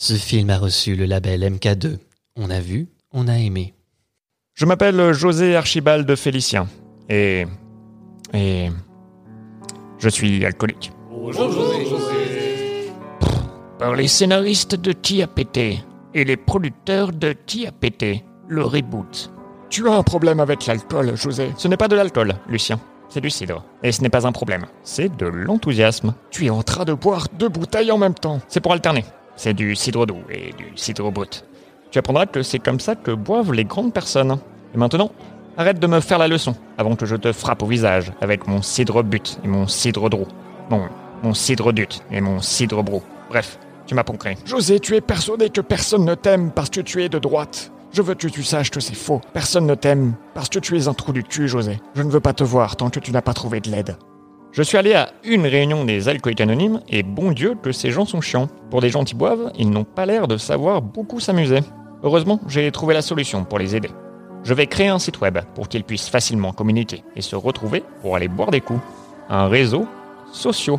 Ce film a reçu le label MK2. On a vu, on a aimé. Je m'appelle José Archibald Félicien. Et. Et. Je suis alcoolique. Bonjour José. Par les scénaristes de TIAPT et les producteurs de TIAPT, le reboot. Tu as un problème avec l'alcool, José. Ce n'est pas de l'alcool, Lucien. C'est du cidre. Et ce n'est pas un problème. C'est de l'enthousiasme. Tu es en train de boire deux bouteilles en même temps. C'est pour alterner. C'est du cidre doux et du cidre brut. Tu apprendras que c'est comme ça que boivent les grandes personnes. Et maintenant, arrête de me faire la leçon avant que je te frappe au visage avec mon cidre but et mon cidre drou. Non, mon cidre dut et mon cidre brou. Bref, tu m'as poncré. José, tu es persuadé que personne ne t'aime parce que tu es de droite. Je veux que tu saches que c'est faux. Personne ne t'aime parce que tu es un trou du cul, José. Je ne veux pas te voir tant que tu n'as pas trouvé de l'aide. Je suis allé à une réunion des alcooliques anonymes et bon Dieu que ces gens sont chiants. Pour des gens qui boivent, ils n'ont pas l'air de savoir beaucoup s'amuser. Heureusement, j'ai trouvé la solution pour les aider. Je vais créer un site web pour qu'ils puissent facilement communiquer et se retrouver pour aller boire des coups. Un réseau social,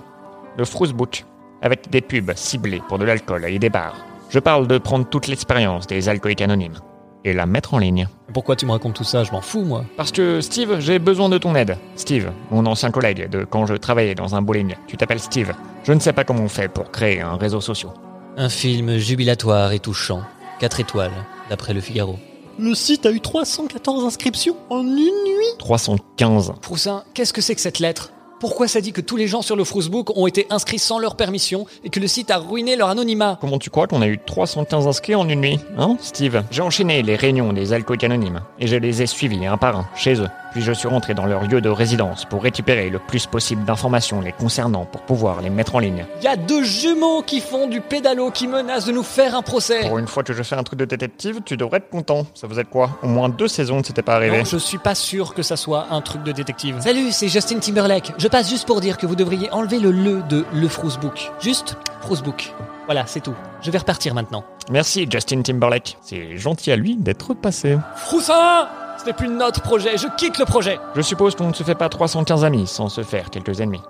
le Fruitbook, avec des pubs ciblées pour de l'alcool et des bars. Je parle de prendre toute l'expérience des alcooliques anonymes et la mettre en ligne. Pourquoi tu me racontes tout ça? Je m'en fous, moi. Parce que Steve, j'ai besoin de ton aide. Steve, mon ancien collègue de quand je travaillais dans un bowling. Tu t'appelles Steve. Je ne sais pas comment on fait pour créer un réseau social. Un film jubilatoire et touchant. 4 étoiles, d'après le Figaro. Le site a eu 314 inscriptions en une nuit? 315. Froussin, qu'est-ce que c'est que cette lettre? Pourquoi ça dit que tous les gens sur le Frousebook ont été inscrits sans leur permission et que le site a ruiné leur anonymat? Comment tu crois qu'on a eu 315 inscrits en une nuit Hein, Steve? J'ai enchaîné les réunions des alcooliques anonymes et je les ai suivis un par un, chez eux. Puis je suis rentré dans leur lieu de résidence pour récupérer le plus possible d'informations les concernant pour pouvoir les mettre en ligne. Il y a deux jumeaux qui font du pédalo qui menacent de nous faire un procès Pour une fois que je fais un truc de détective, tu devrais être content. Ça faisait quoi? Au moins deux saisons c'était pas arrivé. Non, je suis pas sûr que ça soit un truc de détective. Salut, c'est Justin Timberlake. Je passe juste pour dire que vous devriez enlever le le de le Frousebook. Juste Frousebook. Voilà, c'est tout. Je vais repartir maintenant. Merci Justin Timberlake. C'est gentil à lui d'être passé. Froussin Ce n'est plus notre projet, je quitte le projet Je suppose qu'on ne se fait pas 315 amis sans se faire quelques ennemis.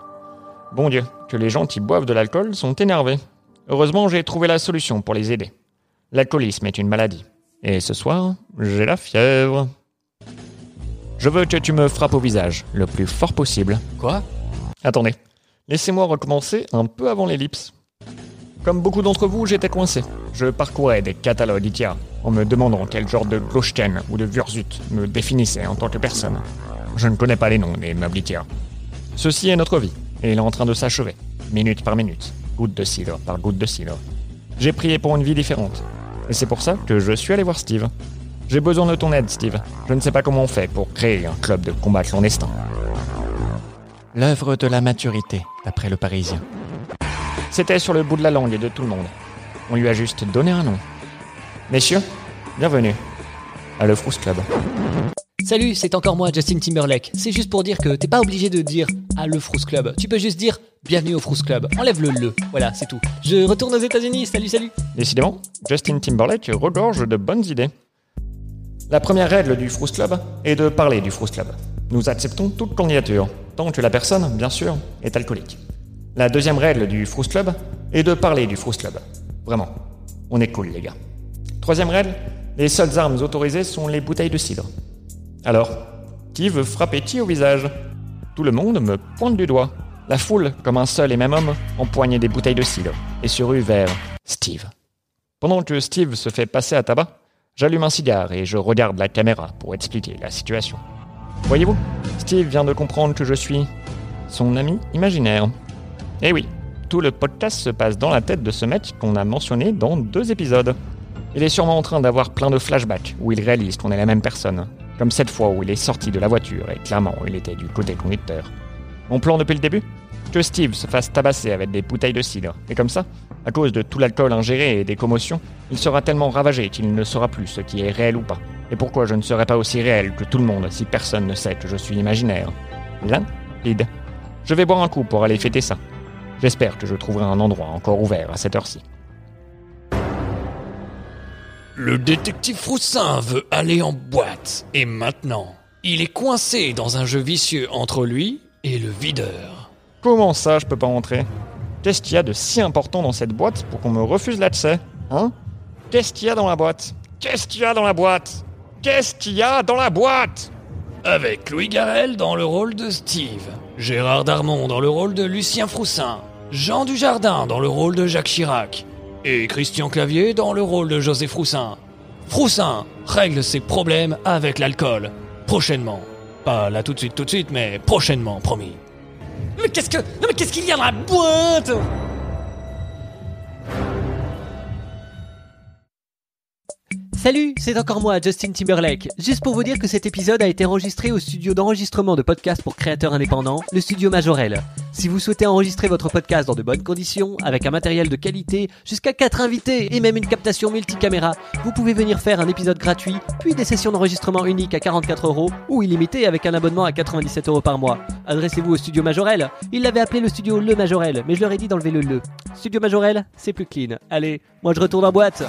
Bon Dieu, que les gens qui boivent de l'alcool sont énervés. Heureusement, j'ai trouvé la solution pour les aider. L'alcoolisme est une maladie. Et ce soir, j'ai la fièvre. Je veux que tu me frappes au visage, le plus fort possible. Quoi? Attendez, laissez-moi recommencer un peu avant l'ellipse. Comme beaucoup d'entre vous, j'étais coincé. Je parcourais des catalogues IKEA en me demandant quel genre de Glochten ou de Wurzut me définissait en tant que personne. Je ne connais pas les noms des meubles Ikea. Ceci est notre vie, et il est en train de s'achever, minute par minute, goutte de cidre par goutte de cidre. J'ai prié pour une vie différente, et c'est pour ça que je suis allé voir Steve. J'ai besoin de ton aide, Steve. Je ne sais pas comment on fait pour créer un club de combat clandestin. L'œuvre de la maturité, d'après le Parisien. C'était sur le bout de la langue de tout le monde. On lui a juste donné un nom. Messieurs, bienvenue à le Frousse Club. Salut, c'est encore moi, Justin Timberlake. C'est juste pour dire que t'es pas obligé de dire à le Frousse Club. Tu peux juste dire bienvenue au Frousse Club. Enlève le le. Voilà, c'est tout. Je retourne aux États-Unis. Salut, salut. Décidément, Justin Timberlake regorge de bonnes idées. La première règle du Frousse Club est de parler du Frousse Club. Nous acceptons toute candidature, tant que la personne, bien sûr, est alcoolique. La deuxième règle du Frousse Club est de parler du Frousse Club. Vraiment, on est cool, les gars. Troisième règle, les seules armes autorisées sont les bouteilles de cidre. Alors, qui veut frapper qui au visage? Tout le monde me pointe du doigt. La foule, comme un seul et même homme, empoignait des bouteilles de cidre et se rue vers Steve. Pendant que Steve se fait passer à tabac, j'allume un cigare et je regarde la caméra pour expliquer la situation. Voyez-vous, Steve vient de comprendre que je suis son ami imaginaire. Eh oui, tout le podcast se passe dans la tête de ce mec qu'on a mentionné dans deux épisodes. Il est sûrement en train d'avoir plein de flashbacks où il réalise qu'on est la même personne. Comme cette fois où il est sorti de la voiture et clairement il était du côté conducteur. Mon plan depuis le début? Que Steve se fasse tabasser avec des bouteilles de cidre. Et comme ça, à cause de tout l'alcool ingéré et des commotions, il sera tellement ravagé qu'il ne saura plus ce qui est réel ou pas. Et pourquoi je ne serai pas aussi réel que tout le monde si personne ne sait que je suis imaginaire? Limpide. Je vais boire un coup pour aller fêter ça. J'espère que je trouverai un endroit encore ouvert à cette heure-ci. Le détective Froussin veut aller en boîte. Et maintenant, il est coincé dans un jeu vicieux entre lui et le videur. Comment ça, je peux pas rentrer? Qu'est-ce qu'il y a de si important dans cette boîte pour qu'on me refuse l'accès Hein? Qu'est-ce qu'il y a dans la boîte? Qu'est-ce qu'il y a dans la boîte? Qu'est-ce qu'il y a dans la boîte? Avec Louis Garrel dans le rôle de Steve, Gérard Darmon dans le rôle de Lucien Froussin, Jean Dujardin dans le rôle de Jacques Chirac et Christian Clavier dans le rôle de José Froussin. Froussin règle ses problèmes avec l'alcool. Prochainement. Pas là tout de suite, tout de suite, mais prochainement, promis. Mais qu'est-ce que. Non, mais qu'est-ce qu'il y a dans la boîte? Salut, c'est encore moi, Justin Timberlake. Juste pour vous dire que cet épisode a été enregistré au studio d'enregistrement de podcasts pour créateurs indépendants, le studio Majorel. Si vous souhaitez enregistrer votre podcast dans de bonnes conditions, avec un matériel de qualité, jusqu'à 4 invités et même une captation multicaméra, vous pouvez venir faire un épisode gratuit, puis des sessions d'enregistrement uniques à 44 euros ou illimité avec un abonnement à 97 euros par mois. Adressez-vous au studio Majorel. Il l'avait appelé le studio Le Majorel, mais je leur ai dit d'enlever le le. Studio Majorel, c'est plus clean. Allez, moi je retourne en boîte.